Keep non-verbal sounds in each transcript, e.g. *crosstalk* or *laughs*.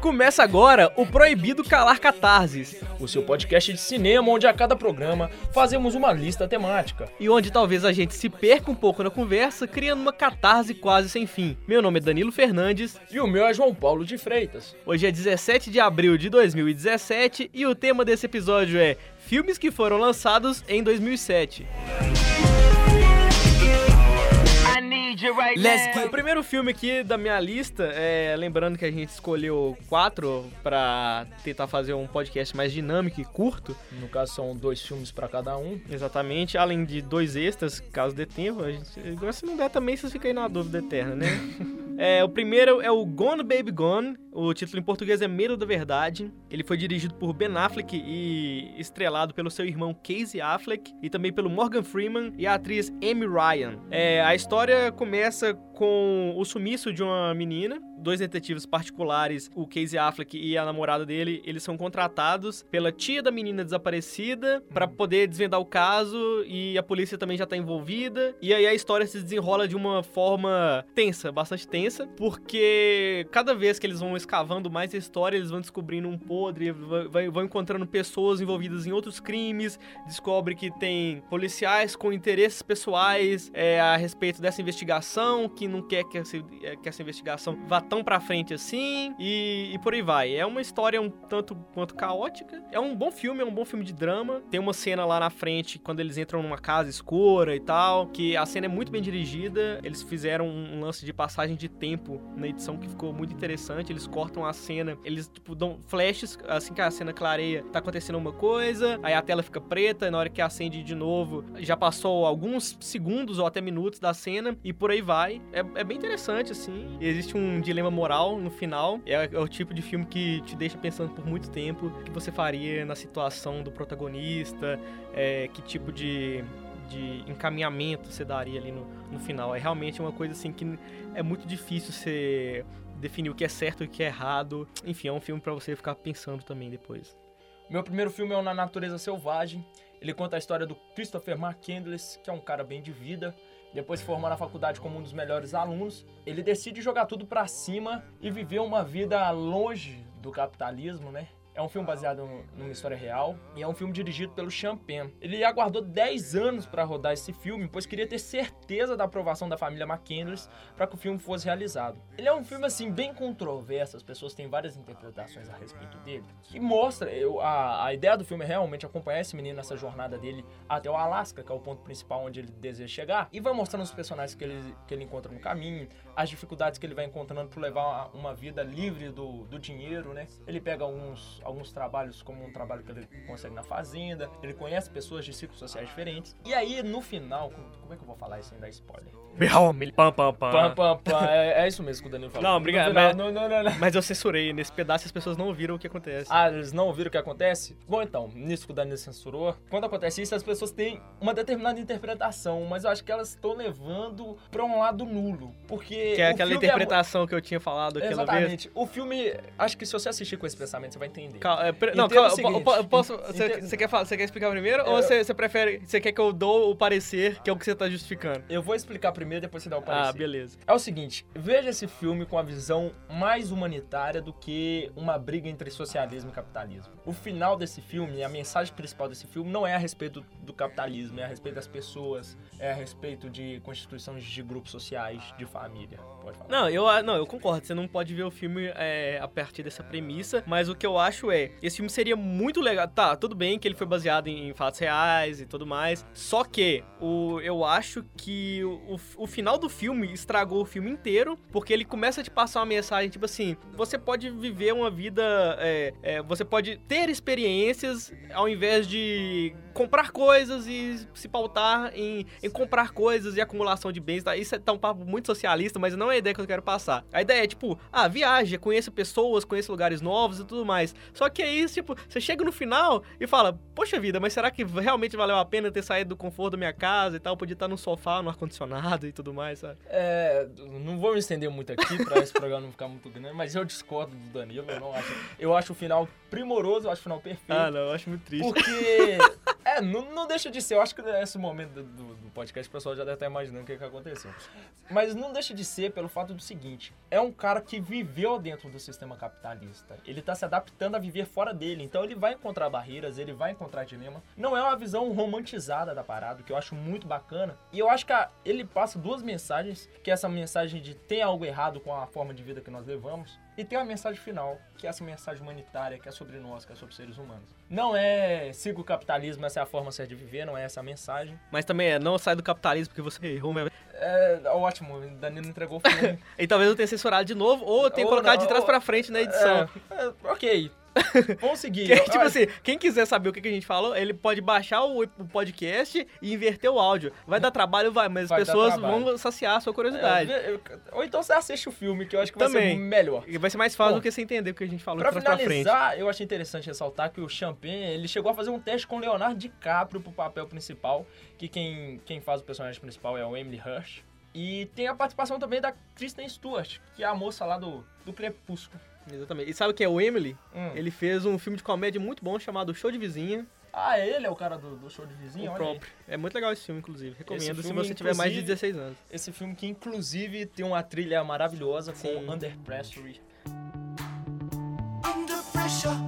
Começa agora o Proibido Calar Catarses, o seu podcast de cinema onde a cada programa fazemos uma lista temática. e onde talvez a gente se perca um pouco na conversa, criando uma catarse quase sem fim. Meu nome é Danilo Fernandes, E o meu é João Paulo de Freitas. hoje é 17 de abril de 2017 e o tema desse episódio é Filmes que foram lançados em 2007. O primeiro filme aqui da minha lista, é, lembrando que a gente escolheu quatro pra tentar fazer um podcast mais dinâmico e curto, No caso, são dois filmes pra cada um. exatamente, além de dois extras, caso dê tempo. A gente, agora se não der também, vocês ficam aí na dúvida eterna, né? *laughs* É, o primeiro é o Gone Baby Gone, o título em português é Medo da Verdade. Ele foi dirigido por Ben Affleck e estrelado pelo seu irmão Casey Affleck e também pelo Morgan Freeman e a atriz Amy Ryan. É, a história começa com o sumiço de uma menina. Dois detetives particulares, o Casey Affleck e a namorada dele, eles são contratados pela tia da menina desaparecida pra poder desvendar o caso e a polícia também já tá envolvida. E aí a história se desenrola de uma forma tensa, bastante tensa, porque cada vez que eles vão escavando mais a história, eles vão descobrindo um podre, vão encontrando pessoas envolvidas em outros crimes, descobre que tem policiais com interesses pessoais é, a respeito dessa investigação, que não quer que essa, é, que essa investigação vá tão pra frente assim, e, e por aí vai. É uma história um tanto quanto caótica. É um bom filme, é um bom filme de drama. Tem uma cena lá na frente, quando eles entram numa casa escura e tal, que a cena é muito bem dirigida. Eles fizeram um lance de passagem de tempo na edição que ficou muito interessante. Eles cortam a cena, eles tipo, dão flashes, assim que a cena clareia, tá acontecendo uma coisa, aí a tela fica preta, na hora que acende de novo, já passou alguns segundos ou até minutos da cena, e por aí vai. É, é bem interessante, assim. Existe um dilema moral no final. É, é o tipo de filme que te deixa pensando por muito tempo o que você faria na situação do protagonista, é, que tipo de, de encaminhamento você daria ali no, no final. É realmente uma coisa assim que é muito difícil você definir o que é certo e o que é errado. Enfim, é um filme pra você ficar pensando também depois. Meu primeiro filme é o Na Natureza Selvagem. Ele conta a história do Christopher McCandless, que é um cara bem de vida. Depois se formou na faculdade como um dos melhores alunos. Ele decide jogar tudo pra cima e viver uma vida longe do capitalismo, né? É um filme baseado numa história real e é um filme dirigido pelo Penn. Ele aguardou 10 anos pra rodar esse filme, pois queria ter certeza da aprovação da família McCandless para que o filme fosse realizado. Ele é um filme assim bem controverso, as pessoas têm várias interpretações a respeito dele, que mostra a, a ideia do filme é realmente acompanhar esse menino nessa jornada dele até o Alasca, que é o ponto principal onde ele deseja chegar, e vai mostrando os personagens que ele, que ele encontra no caminho, as dificuldades que ele vai encontrando para levar uma, uma vida livre do, do dinheiro, né? Ele pega alguns, alguns trabalhos, como um trabalho que ele consegue na fazenda, ele conhece pessoas de ciclos sociais diferentes, e aí no final, como, é que eu vou falar isso sem dar spoiler? Pam, pam, pam. Pam, pam, pam. É, é isso mesmo que o Danilo falou. Não, obrigado, mas- Não, não, não, não. Mas eu censurei. Nesse pedaço as pessoas não ouviram o que acontece. Ah, eles não ouviram o que acontece? Bom, então, nisso que o Danilo censurou, quando acontece isso, as pessoas têm uma determinada interpretação, mas eu acho que elas estão levando pra um lado nulo. Porque. que é aquela filme interpretação que eu tinha falado É, aquela vez. exatamente. O filme, acho que se você assistir com esse pensamento, você vai entender. Cal- é, pre- não, calma, o eu eu po- eu seguinte, posso. Você quer, falar- quer explicar primeiro? Eu- Ou você, prefere. Você quer que eu dou o parecer, que é o que você tá justificando? Eu vou explicar primeiro, depois você dá o parecer. Ah, beleza. É o seguinte, veja esse filme com a visão mais humanitária do que uma briga entre socialismo e capitalismo. O final desse filme, a mensagem principal desse filme não é a respeito do, capitalismo, é a respeito das pessoas, é a respeito de constituições de grupos sociais, de família. Pode falar. Não, eu, ah, não, eu concordo. Você não pode ver o filme é, a partir dessa premissa, mas o que eu acho é, esse filme seria muito legal. Tá, tudo bem que ele foi baseado em, fatos reais e tudo mais. Só que o, eu acho que o, o final do filme estragou o filme inteiro, porque ele começa a te passar uma mensagem tipo assim: você pode viver uma vida, é, é, você pode ter experiências ao invés de comprar coisas e se pautar em, em comprar coisas e acumulação de bens. Tá? Isso é tá um papo muito socialista, mas não é a ideia que eu quero passar. A ideia é, tipo, ah, viaja, conheça pessoas, conheça lugares novos e tudo mais. Só que aí, tipo, você chega no final e fala, poxa vida, mas será que realmente valeu a pena ter saído do conforto da minha casa e tal? Podia estar no sofá, no ar-condicionado e tudo mais, sabe? É, não vou me estender muito aqui pra esse *laughs* programa não ficar muito grande, mas eu discordo do Danilo, eu não acho. Eu acho o final primoroso, eu acho o final perfeito. Ah, não, eu acho muito triste. Porque. *laughs* É, não, não deixa de ser. Eu acho que nesse momento do, do- podcast o pessoal já deve estar imaginando o que, que aconteceu. Mas não deixa de ser pelo fato do seguinte: é um cara que viveu dentro do sistema capitalista. Ele tá se adaptando a viver fora dele. Então ele vai encontrar barreiras, ele vai encontrar dilema. Não é uma visão romantizada da parada, que eu acho muito bacana. E eu acho que a- ele passa duas mensagens, que é essa mensagem de tem algo errado com a forma de vida que nós levamos. E tem uma mensagem final, que é essa mensagem humanitária, que é sobre nós, que é sobre seres humanos. Não é siga o capitalismo, essa é a forma certa de viver, não é essa a mensagem. Mas também é, não sai do capitalismo porque você errou. Mas... É ótimo, o Danilo entregou o filme. *laughs* E talvez eu tenha censurado de novo, ou eu tenha Ou colocado não, de trás ou- pra frente na edição. É, é, ok. *laughs* Vamos seguir. Que, tipo assim, quem quiser saber o que que a gente falou, ele pode baixar o, o podcast e inverter o áudio. Vai dar trabalho, vai, mas Vai as pessoas vão saciar a sua É, curiosidade. eu- ou então você assiste o filme, que eu acho que vai Também. ser melhor. E vai ser mais fácil Bom, do que você entender o que a gente falou Pra trás pra finalizar, eu achei interessante ressaltar que o Champagne, ele chegou a fazer um teste com o Leonardo DiCaprio pro papel principal, que quem, quem faz o personagem principal é o Emily Hirsch. E tem a participação também da Kristen Stewart, que é a moça lá do, do Crepúsculo. Exatamente. E sabe o que é o Emily? Hum. Ele fez um filme de comédia muito bom chamado Show de Vizinha. Ah, ele é o cara do, do show de vizinho? o aí. próprio. É muito legal esse filme, inclusive. Recomendo se filme, você tiver mais de inclusive, 16 anos. Esse filme que, inclusive, tem uma trilha maravilhosa Sim. com Under Pressure. Under. Pressure.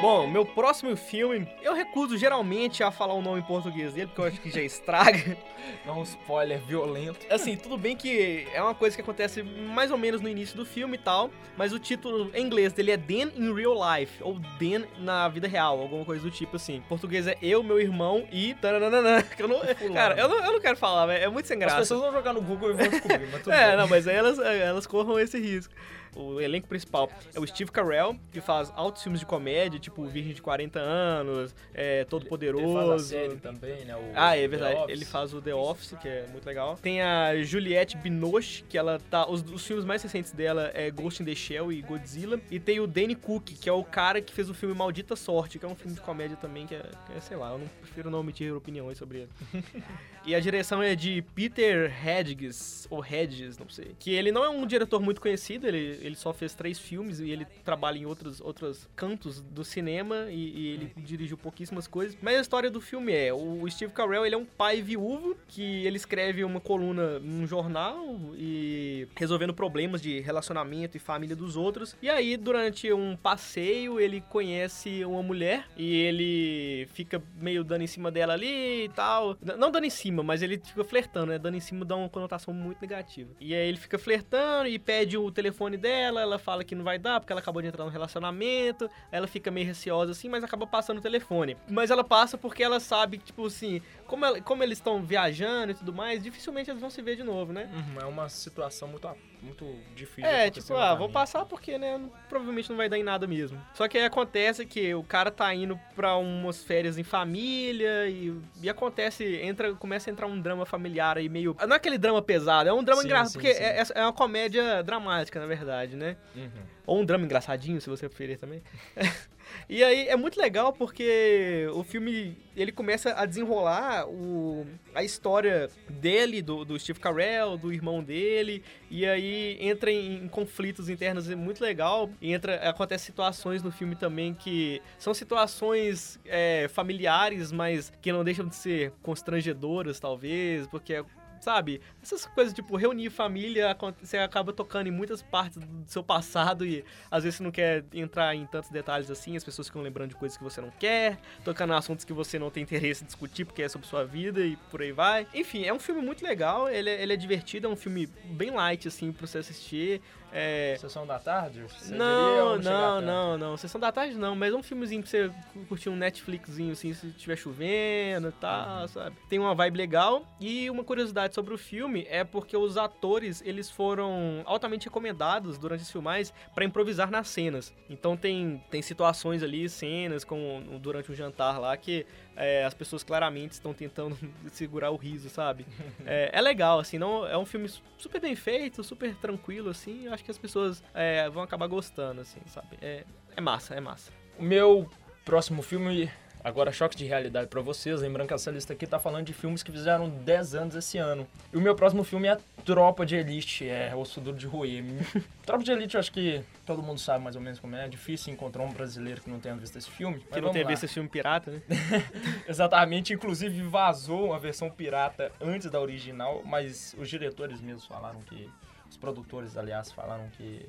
Bom, meu próximo filme, eu recuso geralmente a falar o nome em português dele, porque eu acho que já estraga. *laughs* Não um spoiler violento. Assim, tudo bem que é uma coisa que acontece mais ou menos no início do filme e tal, mas o título em inglês dele é Dan in Real Life, ou Dan na vida real, alguma coisa do tipo assim. Em português é eu, meu irmão e... taranana, *laughs* eu não, cara, eu não, eu não quero falar, é muito sem As graça. pessoas vão jogar no Google e vão descobrir, mas tudo *laughs* É, bem. não, mas aí elas, elas corram esse risco. O elenco principal é o Steve Carell, que faz altos filmes de comédia, tipo Virgem de 40 anos, é, Todo Poderoso. Ele faz a série também, né? o Ah, é verdade. Ele faz o The Office, que é muito legal. Tem a Juliette Binoche, que ela tá. Os, os filmes mais recentes dela é Ghost in the Shell e Godzilla. E tem o Danny Cook, que é o cara que fez o filme Maldita Sorte, que é um filme de comédia também, que é, que é, sei lá, eu não prefiro não omitir opiniões sobre ele. *laughs* e a direção é de Peter Hedges, ou Hedges, não sei. Que ele não é um diretor muito conhecido, ele, ele só fez três filmes e ele trabalha em outros, outros cantos do cinema e, e ele dirigiu pouquíssimas coisas. Mas a história do filme é, o Steve Carell, ele é um pai viúvo que ele escreve uma coluna num jornal e resolvendo problemas de relacionamento e família dos outros. E aí, durante um passeio, ele conhece uma mulher e ele fica meio dando em cima dela ali e tal. Não dando em cima, mas ele fica flertando, né? Dando em cima dá uma conotação muito negativa. E aí ele fica flertando e pede o telefone dela, ela fala que não vai dar porque ela acabou de entrar no relacionamento. Ela fica meio receosa assim, mas acaba passando o telefone. Mas ela passa porque ela sabe tipo assim, como, ela- como eles estão viajando e tudo mais, dificilmente eles vão se ver de novo, né? Uhum, é uma situação muito, muito difícil. É, tipo, ah, vou passar porque, né, não- provavelmente não vai dar em nada mesmo. Só que aí acontece que o cara tá indo pra umas férias em família e, e acontece, entra, começa a entrar um drama familiar aí meio... Não é aquele drama pesado, é um drama Sim, engraçado, sim, porque sim. É, é uma comédia dramática, na verdade, né? Uhum. Ou um drama engraçadinho, se você preferir também. *laughs* e aí é muito legal porque o filme ele começa a desenrolar o, a história dele, do, do Steve Carell, do irmão dele, e aí entra em, em conflitos internos é muito legal. E entra, acontece situações no filme também que são situações é, familiares, mas que não deixam de ser constrangedoras, talvez, porque sabe? Essas coisas, tipo, reunir família, você acaba tocando em muitas partes do seu passado e às vezes você não quer entrar em tantos detalhes assim, as pessoas ficam lembrando de coisas que você não quer, tocando em assuntos que você não tem *laughs* interesse em discutir porque é sobre sua vida e por aí vai. Enfim, é um filme muito legal, ele é, ele é divertido, é um filme bem light, assim, pra você assistir. É, Sessão da tarde? Não, não, não, não. Sessão da tarde não, mas é um filmezinho pra você curtir um Netflixzinho assim, se estiver chovendo e tal, sabe? Tem uma vibe legal. E uma curiosidade sobre o filme é porque os atores, eles foram altamente recomendados durante as filmagens pra improvisar nas cenas. Então tem, tem situações ali, cenas com, durante um jantar lá que é, as pessoas claramente estão tentando *laughs* segurar o riso, sabe? *laughs* É, é legal, assim, não é um filme super bem feito, super tranquilo, assim. Eu acho que as pessoas é, vão acabar gostando, assim, sabe? É, é massa, é massa. O meu próximo filme Agora, choque de realidade pra vocês. Lembrando que essa lista aqui tá falando de filmes que fizeram 10 anos esse ano. E o meu próximo filme é Tropa de Elite, é Osso Duro de Roer. *laughs* Tropa de Elite, eu acho que todo mundo sabe mais ou menos como é. É difícil encontrar um brasileiro que não tenha visto esse filme. Que não tenha visto esse filme pirata, né? *laughs* Exatamente, inclusive vazou uma versão pirata antes da original, mas os diretores mesmos falaram que. Os produtores, aliás, falaram que.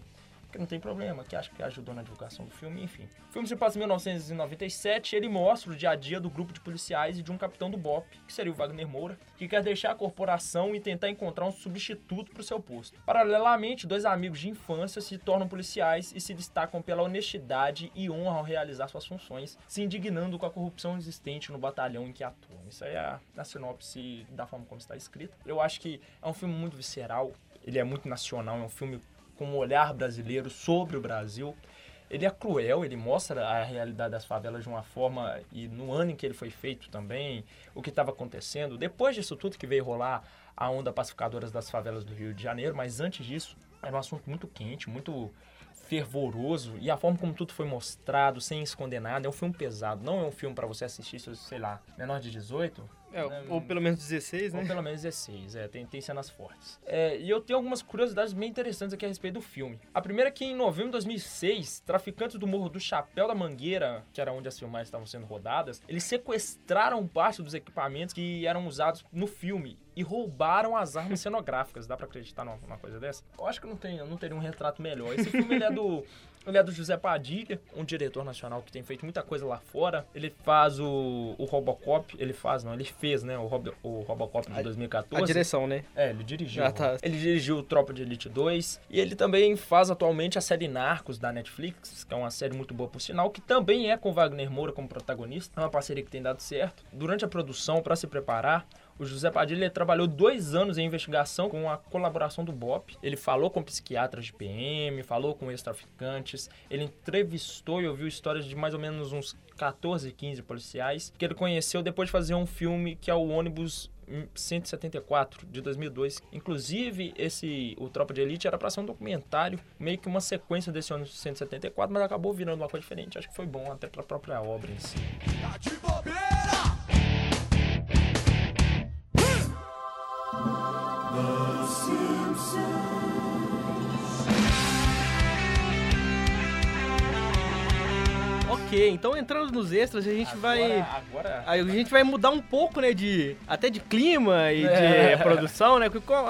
Que não tem problema, que acho que ajudou na divulgação do filme, enfim. O filme se passa em 1997 ele mostra o dia a dia do grupo de policiais e de um capitão do BOP, que seria o Wagner Moura, que quer deixar a corporação e tentar encontrar um substituto para o seu posto. Paralelamente, dois amigos de infância se tornam policiais e se destacam pela honestidade e honra ao realizar suas funções, se indignando com a corrupção existente no batalhão em que atuam. Isso aí é a, a sinopse da forma como está escrita. Eu acho que é um filme muito visceral, ele é muito nacional, é um filme com um olhar brasileiro sobre o Brasil. Ele é cruel, ele mostra a realidade das favelas de uma forma, e no ano em que ele foi feito também, o que estava acontecendo. Depois disso tudo que veio rolar a onda pacificadoras das favelas do Rio de Janeiro, mas antes disso, era um assunto muito quente, muito fervoroso, e a forma como tudo foi mostrado, sem esconder nada, é um filme pesado. Não é um filme para você assistir, se, sei lá, menor de 18, É, Né, ou pelo menos 16, ou né? pelo menos 16, é, tem, tem cenas fortes. É, e eu tenho algumas curiosidades bem interessantes aqui a respeito do filme. A primeira é que em novembro de 2006, traficantes do Morro do Chapéu da Mangueira, que era onde as filmagens estavam sendo rodadas, eles sequestraram parte dos equipamentos que eram usados no filme e roubaram as armas cenográficas. Dá pra acreditar numa, numa coisa dessa? Eu acho que não, tem, não teria um retrato melhor. Esse filme ele é do... *laughs* Ele é do José Padilha, um diretor nacional que tem feito muita coisa lá fora. Ele faz o, o Robocop, ele faz, não, ele fez, né, o, Rob, o Robocop de 2014. A direção, né? É, ele dirigiu. Ah, tá. Ele dirigiu o Tropa de Elite 2. E ele também faz atualmente a série Narcos da Netflix, que é uma série muito boa por sinal, que também é com Wagner Moura como protagonista. É uma parceria que tem dado certo. Durante a produção, para se preparar, o José Padilha trabalhou dois anos em investigação com a colaboração do BOP. Ele falou com psiquiatras de PM, falou com ex-traficantes, ele entrevistou e ouviu histórias de mais ou menos uns 14, 15 policiais que ele conheceu depois de fazer um filme que é o ônibus 174 de 2002. Inclusive, esse o Tropa de Elite era para ser um documentário, meio que uma sequência desse ônibus 174, mas acabou virando uma coisa diferente. Acho que foi bom até para a própria obra em si. soon. Ok, então entrando nos extras, a gente vai. Agora, a gente vai mudar um pouco, né, de até de clima e É. de *laughs* produção, né,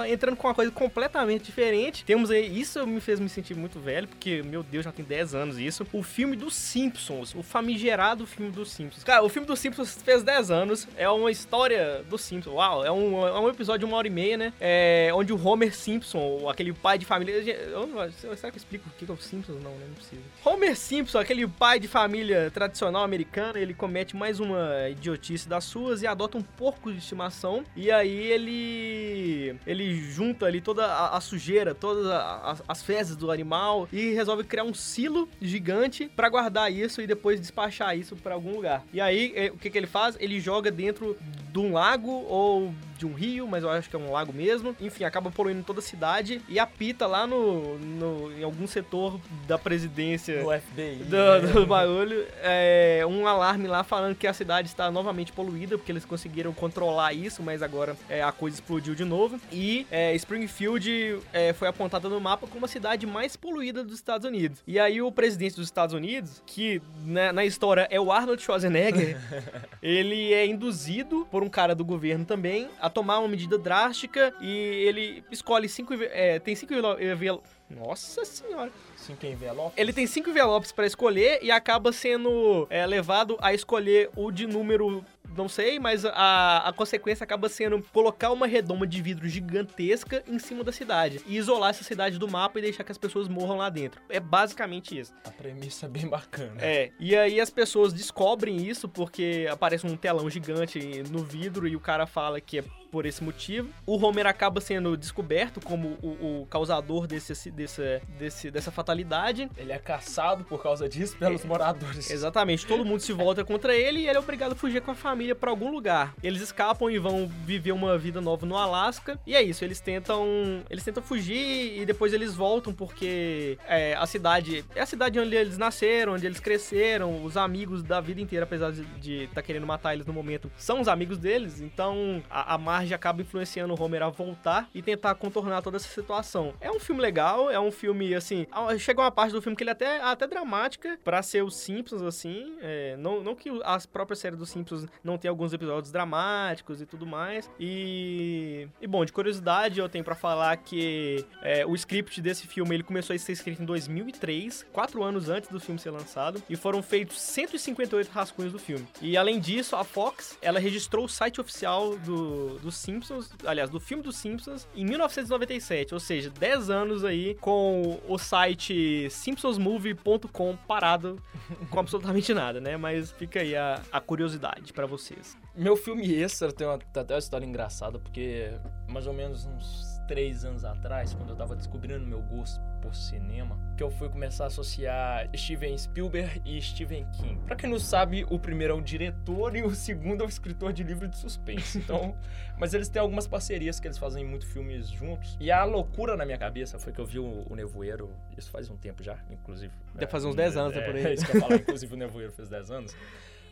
entrando com uma coisa completamente diferente. Temos aí, isso me fez me sentir muito velho, porque, meu Deus, já tem 10 anos isso, o filme dos Simpsons, o famigerado filme dos Simpsons. Cara, o filme dos Simpsons fez 10 anos, é uma história dos Simpsons, uau, é um, é um episódio de uma hora e meia, né, é, onde o Homer Simpson, aquele pai de família, eu não- será que eu explico o que é o Simpsons? Não, né, não precisa. Homer Simpson, aquele pai de família tradicional americana, ele comete mais uma idiotice das suas e adota um porco de estimação. E aí ele ele junta ali toda a, a sujeira, todas as, as fezes do animal e resolve criar um silo gigante pra guardar isso e depois despachar isso pra algum lugar. E aí eh, o que, que ele faz? Ele joga dentro de um lago ou de um rio, mas eu acho que é um lago mesmo. Enfim, acaba poluindo toda a cidade e apita lá no, no em algum setor da presidência no FBI. do, né? do bagulho, é, um alarme lá falando que a cidade está novamente poluída, porque eles conseguiram controlar isso, mas agora é, a coisa explodiu de novo. E é, Springfield é, foi apontada no mapa como a cidade mais poluída dos Estados Unidos. E aí o presidente dos Estados Unidos, que né, na história é o Arnold Schwarzenegger, *laughs* ele é induzido por um cara do governo também a tomar uma medida drástica e ele escolhe cinco... É, tem cinco... envelo- envelo- Nossa senhora. Cinco envelopes. Ele tem cinco envelopes pra escolher e acaba sendo é, levado a escolher o de número. Não sei, mas a, a consequência acaba sendo colocar uma redoma de vidro gigantesca em cima da cidade e isolar essa cidade do mapa e deixar que as pessoas morram lá dentro. É basicamente isso. A premissa é bem bacana. É, e aí as pessoas descobrem isso porque aparece um telão gigante no vidro e o cara fala que é por esse motivo. O Homer acaba sendo descoberto como o, o causador desse, desse, desse, dessa fatalidade. Ele é caçado por causa disso pelos moradores. Exatamente, todo mundo se volta contra ele e ele é obrigado a fugir com a família pra algum lugar. Eles escapam e vão viver uma vida nova no Alasca. E é isso, eles tentam. Eles tentam fugir e depois eles voltam porque é, a cidade. É a cidade onde eles nasceram, onde eles cresceram, os amigos da vida inteira, apesar de estar tá querendo matar eles no momento, são os amigos deles. Então a, a Marge acaba influenciando o Homer a voltar e tentar contornar toda essa situação. É um filme legal, é um filme assim. Chega uma parte do filme que ele é até, até dramática para ser os Simpsons, assim. É, não, não que as próprias séries dos Simpsons não tem alguns episódios dramáticos e tudo mais. E, e bom, de curiosidade, eu tenho para falar que é, o script desse filme ele começou a ser escrito em 2003, quatro anos antes do filme ser lançado, e foram feitos 158 rascunhos do filme. E além disso, a Fox ela registrou o site oficial do, dos Simpsons, aliás, do filme dos Simpsons, em 1997, ou seja, 10 anos aí com o site simpsonsmovie.com parado com absolutamente nada, né? Mas fica aí a, a curiosidade para vocês. Meu filme extra tem uma, até uma história engraçada, porque mais ou menos uns três anos atrás, quando eu tava descobrindo meu gosto por cinema, que eu fui começar a associar Steven Spielberg e Stephen King. Pra quem não sabe, o primeiro é o diretor e o segundo é o escritor de livro de suspense. Então, *laughs* mas eles têm algumas parcerias que eles fazem muito filmes juntos. E a loucura na minha cabeça foi que eu vi o, o Nevoeiro, isso faz um tempo já, inclusive. Deve fazer uns 10 anos, é, né, por aí. É isso que eu falar, inclusive o Nevoeiro fez 10 anos.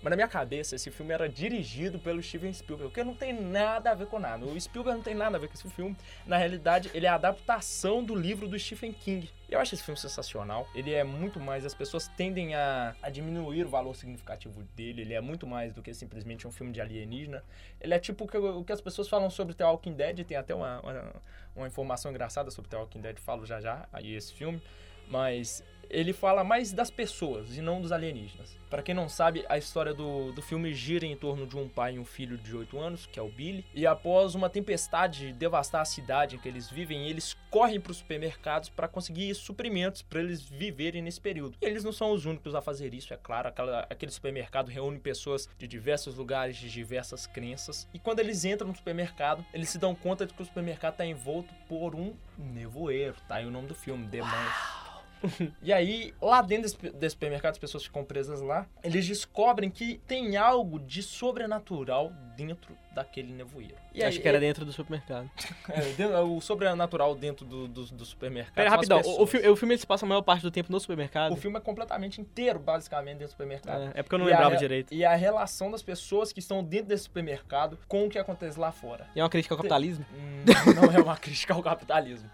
Mas na minha cabeça, esse filme era dirigido pelo Steven Spielberg, porque não tem nada a ver com nada. O Spielberg não tem nada a ver com esse filme. Na realidade, ele é a adaptação do livro do Stephen King. Eu acho esse filme sensacional. Ele é muito mais. As pessoas tendem a, a diminuir o valor significativo dele. Ele é muito mais do que simplesmente um filme de alienígena. Ele é tipo o que, o que as pessoas falam sobre The Walking Dead. Tem até uma, uma, uma informação engraçada sobre The Walking Dead. Falo já já aí esse filme. Mas ele fala mais das pessoas e não dos alienígenas. Para quem não sabe, a história do, do filme gira em torno de um pai e um filho de 8 anos, que é o Billy, e após uma tempestade devastar a cidade em que eles vivem, eles correm para os supermercados para conseguir suprimentos para eles viverem nesse período. E eles não são os únicos a fazer isso, é claro, aquela, aquele supermercado reúne pessoas de diversos lugares, de diversas crenças, e quando eles entram no supermercado, eles se dão conta de que o supermercado está envolto por um nevoeiro, tá aí o nome do filme, Demônios. *laughs* e aí, lá dentro desse, desse, supermercado, as pessoas ficam presas lá, eles descobrem que tem algo de sobrenatural dentro daquele nevoeiro. E Acho aí, que era dentro do supermercado. *laughs* é, o sobrenatural dentro do, do, do supermercado. Pera, rapidão, o, o, filme, o filme se passa a maior parte do tempo no supermercado? O filme é completamente inteiro, basicamente, dentro do supermercado. É, é porque eu não e lembrava a, direito. E a relação das pessoas que estão dentro desse supermercado com o que acontece lá fora. E é uma crítica ao capitalismo? Hum, não é uma *laughs* crítica ao capitalismo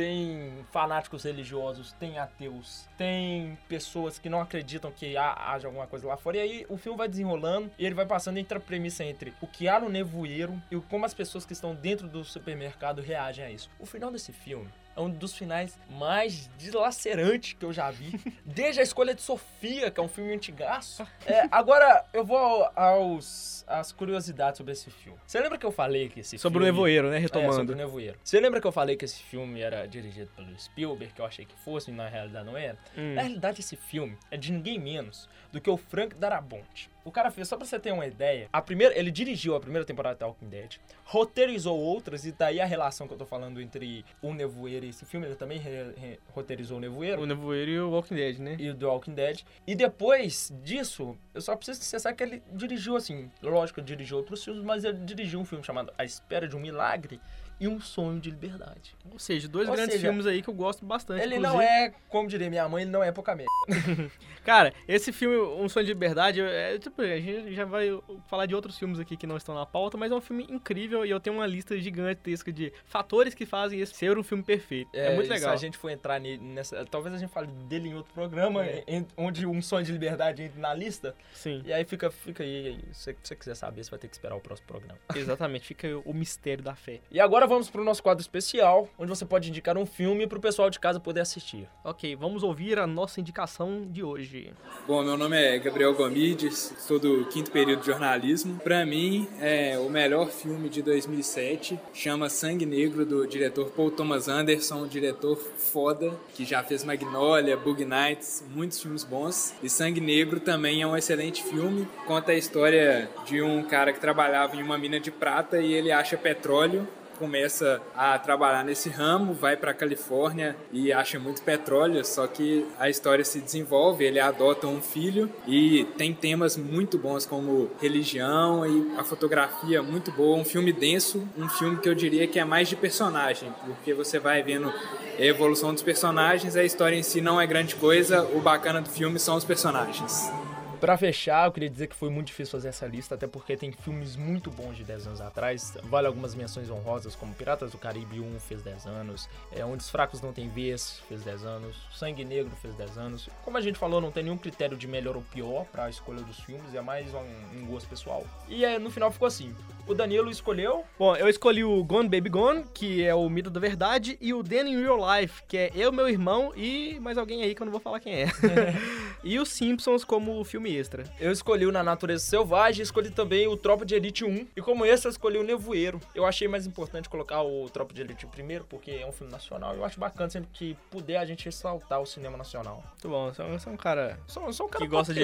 tem fanáticos religiosos, tem ateus, tem pessoas que não acreditam que há, haja alguma coisa lá fora. E aí o filme vai desenrolando e ele vai passando entre a premissa entre o que há no nevoeiro e como as pessoas que estão dentro do supermercado reagem a isso. O final desse filme é um dos finais mais dilacerantes que eu já vi. *laughs* Desde a escolha de Sofia, que é um filme antigaço. *laughs* É, agora eu vou aos as curiosidades sobre esse filme. Você lembra que eu falei que esse sobre filme... o Nevoeiro, né? Retomando. É, sobre o Nevoeiro. Você lembra que eu falei que esse filme era dirigido pelo Spielberg, que eu achei que fosse, e na realidade não era? Hum. Na realidade, esse filme é de ninguém menos do que o Frank Darabont. O cara fez, só pra você ter uma ideia, a primeira, ele dirigiu a primeira temporada de Talking Dead, roteirizou outras, e daí a relação que eu tô falando entre o Nevoeiro e esse filme, ele também re, re, roteirizou o Nevoeiro. O Nevoeiro e o Walking Dead, né? E o The Walking Dead. E depois disso, eu só preciso saiba que ele dirigiu, assim, lógico, ele dirigiu outros filmes, mas ele dirigiu um filme chamado A Espera de um Milagre, e Um Sonho de Liberdade. Ou seja, dois Ou grandes seja, filmes aí que eu gosto bastante. Ele inclusive. não é, como diria minha mãe, ele não é pouca merda. *laughs* Cara, esse filme, Um Sonho de Liberdade, é, tipo, a gente já vai falar de outros filmes aqui que não estão na pauta, mas é um filme incrível e eu tenho uma lista gigantesca de fatores que fazem esse ser um filme perfeito. É, é muito legal. Se a gente for entrar nessa. Talvez a gente fale dele em outro programa, é. onde Um Sonho de Liberdade entra na lista. Sim. E aí fica, fica aí. Se você quiser saber, você vai ter que esperar o próximo programa. Exatamente, fica o mistério da fé. E agora vamos pro nosso quadro especial, onde você pode indicar um filme pro pessoal de casa poder assistir. Ok, vamos ouvir a nossa indicação de hoje. Bom, meu nome é Gabriel Gomides, sou do quinto período de jornalismo. Para mim, é o melhor filme de 2007, chama Sangue Negro, do diretor Paul Thomas Anderson, um diretor foda, que já fez Magnolia, Bug Nights, muitos filmes bons. E Sangue Negro também é um excelente filme, conta a história de um cara que trabalhava em uma mina de prata e ele acha petróleo começa a trabalhar nesse ramo, vai para Califórnia e acha muito petróleo, só que a história se desenvolve, ele adota um filho e tem temas muito bons como religião e a fotografia muito boa, um filme denso, um filme que eu diria que é mais de personagem, porque você vai vendo a evolução dos personagens, a história em si não é grande coisa, o bacana do filme são os personagens. Pra fechar, eu queria dizer que foi muito difícil fazer essa lista, até porque tem filmes muito bons de 10 anos atrás. Vale algumas menções honrosas, como Piratas do Caribe 1 fez 10 anos, é, Onde os Fracos Não Tem Vez fez 10 anos, Sangue Negro fez 10 anos. Como a gente falou, não tem nenhum critério de melhor ou pior pra escolha dos filmes, é mais um, um gosto pessoal. E é, no final ficou assim. O Danilo escolheu Bom, eu escolhi o Gone Baby Gone, que é o mito da verdade, e o Dan in Real Life, que é eu, meu irmão e mais alguém aí que eu não vou falar quem é. *laughs* e os Simpsons como filme extra. Eu escolhi o Na Natureza Selvagem, escolhi também o Tropa de Elite 1. E como esse, eu escolhi o Nevoeiro. Eu achei mais importante colocar o Tropa de Elite primeiro, porque é um filme nacional. Eu acho bacana sempre que puder a gente ressaltar o cinema nacional. Muito bom, você é um- é cara Sou, sou um cara que gosta de,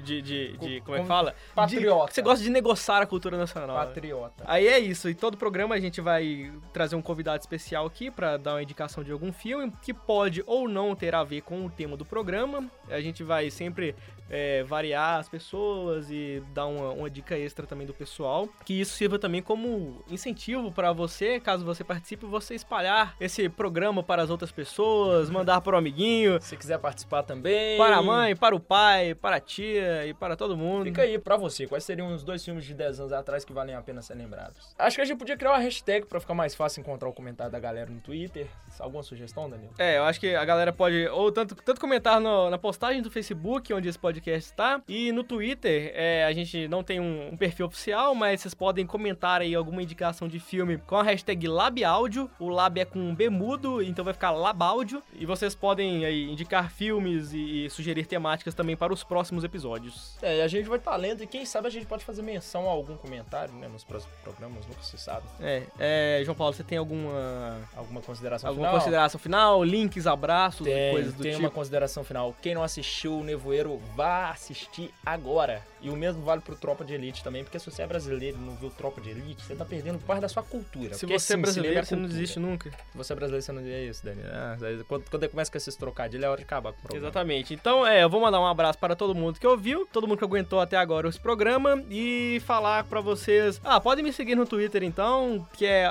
de, de, de- Com- Como é que fala? patriota. De- você gosta de negociar a cultura nacional. né? Patriota. Aí é isso, em todo programa a gente vai trazer um convidado especial aqui pra dar uma indicação de algum filme que pode ou não ter a ver com o tema do programa. A gente vai sempre é, variar as pessoas e dar uma, uma dica extra também do pessoal. Que isso sirva também como incentivo pra você, caso você participe, você espalhar esse programa para as outras pessoas, mandar para o amiguinho, Se quiser participar também. para a mãe, para o pai, para a tia e para todo mundo. Fica aí pra você, quais seriam os dois filmes de 10 anos atrás que valem a pena ser lembrados? Acho que a gente podia criar uma hashtag pra ficar mais fácil encontrar o comentário da galera no Twitter. Alguma sugestão, Danilo? É, eu acho que a galera pode ou tanto, tanto comentar no- na postagem do Facebook, onde esse podcast está, e no Twitter, é, a gente não tem um, um perfil oficial, mas vocês podem comentar aí alguma indicação de filme com a hashtag LabAudio. O Lab é com B mudo, então vai ficar Labáudio. E vocês podem aí indicar filmes e, e sugerir temáticas também para os próximos episódios. É, e a gente vai estar lendo e quem sabe a gente pode fazer menção a algum comentário, né, nos próximos programas, nunca se sabe. É, é, João Paulo, você tem alguma, Alguma consideração alguma final? consideração final? Links, abraços, Tem, coisas do tem tipo? uma consideração final. Quem não assistiu o Nevoeiro, vá assistir agora. E o mesmo vale pro Tropa de Elite também, porque se você é brasileiro e não viu Tropa de Elite, você tá perdendo parte da sua cultura. Se Porque, você é sim, brasileiro, cinema é você não desiste nunca. Se você é brasileiro, você não é isso, Daniel. Ah, quando, quando começa com esses trocadilhos, é hora de acabar com o programa. Exatamente. Então, é, eu vou mandar um abraço para todo mundo que ouviu, todo mundo que aguentou até agora esse programa e falar pra vocês. Ah, podem me seguir no Twitter então, que é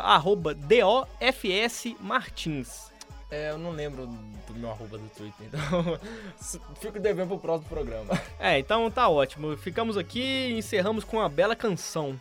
DOFSMartins. É, eu não lembro do meu arroba do Twitter, então *laughs* fico devendo pro próximo programa. É, então tá ótimo. Ficamos aqui e encerramos com uma bela canção.